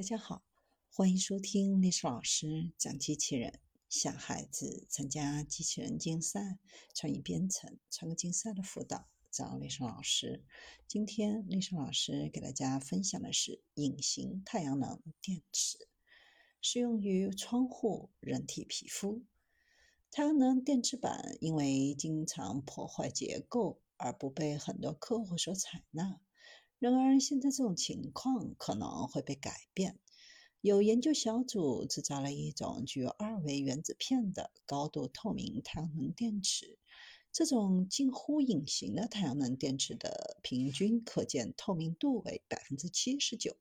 大家好，欢迎收听历史老师讲机器人。小孩子参加机器人竞赛、创意编程、创客竞赛的辅导，找历史老师。今天历史老师给大家分享的是隐形太阳能电池，适用于窗户、人体皮肤。太阳能电池板因为经常破坏结构而不被很多客户所采纳。然而，现在这种情况可能会被改变。有研究小组制造了一种具有二维原子片的高度透明太阳能电池。这种近乎隐形的太阳能电池的平均可见透明度为百分之七十九，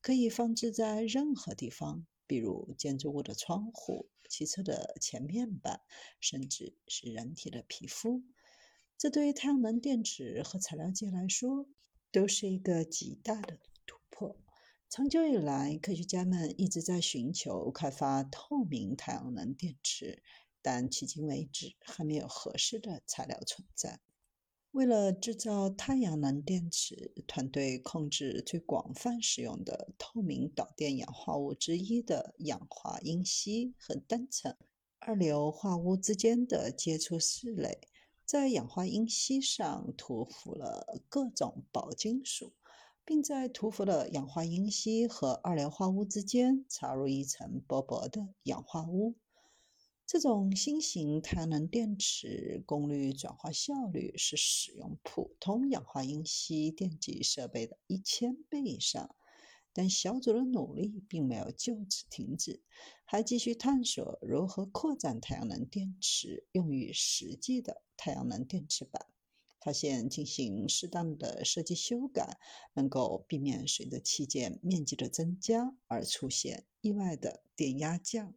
可以放置在任何地方，比如建筑物的窗户、汽车的前面板，甚至是人体的皮肤。这对太阳能电池和材料界来说，都是一个极大的突破。长久以来，科学家们一直在寻求开发透明太阳能电池，但迄今为止还没有合适的材料存在。为了制造太阳能电池，团队控制最广泛使用的透明导电氧化物之一的氧化铟锡和单层二硫化物之间的接触室内。在氧化铟锡上涂氟了各种钋金属，并在涂氟的氧化铟锡和二硫化物之间插入一层薄薄的氧化钨。这种新型太阳能电池功率转化效率是使用普通氧化铟锡电极设备的一千倍以上。但小组的努力并没有就此停止，还继续探索如何扩展太阳能电池用于实际的太阳能电池板。发现进行适当的设计修改，能够避免随着器件面积的增加而出现意外的电压降。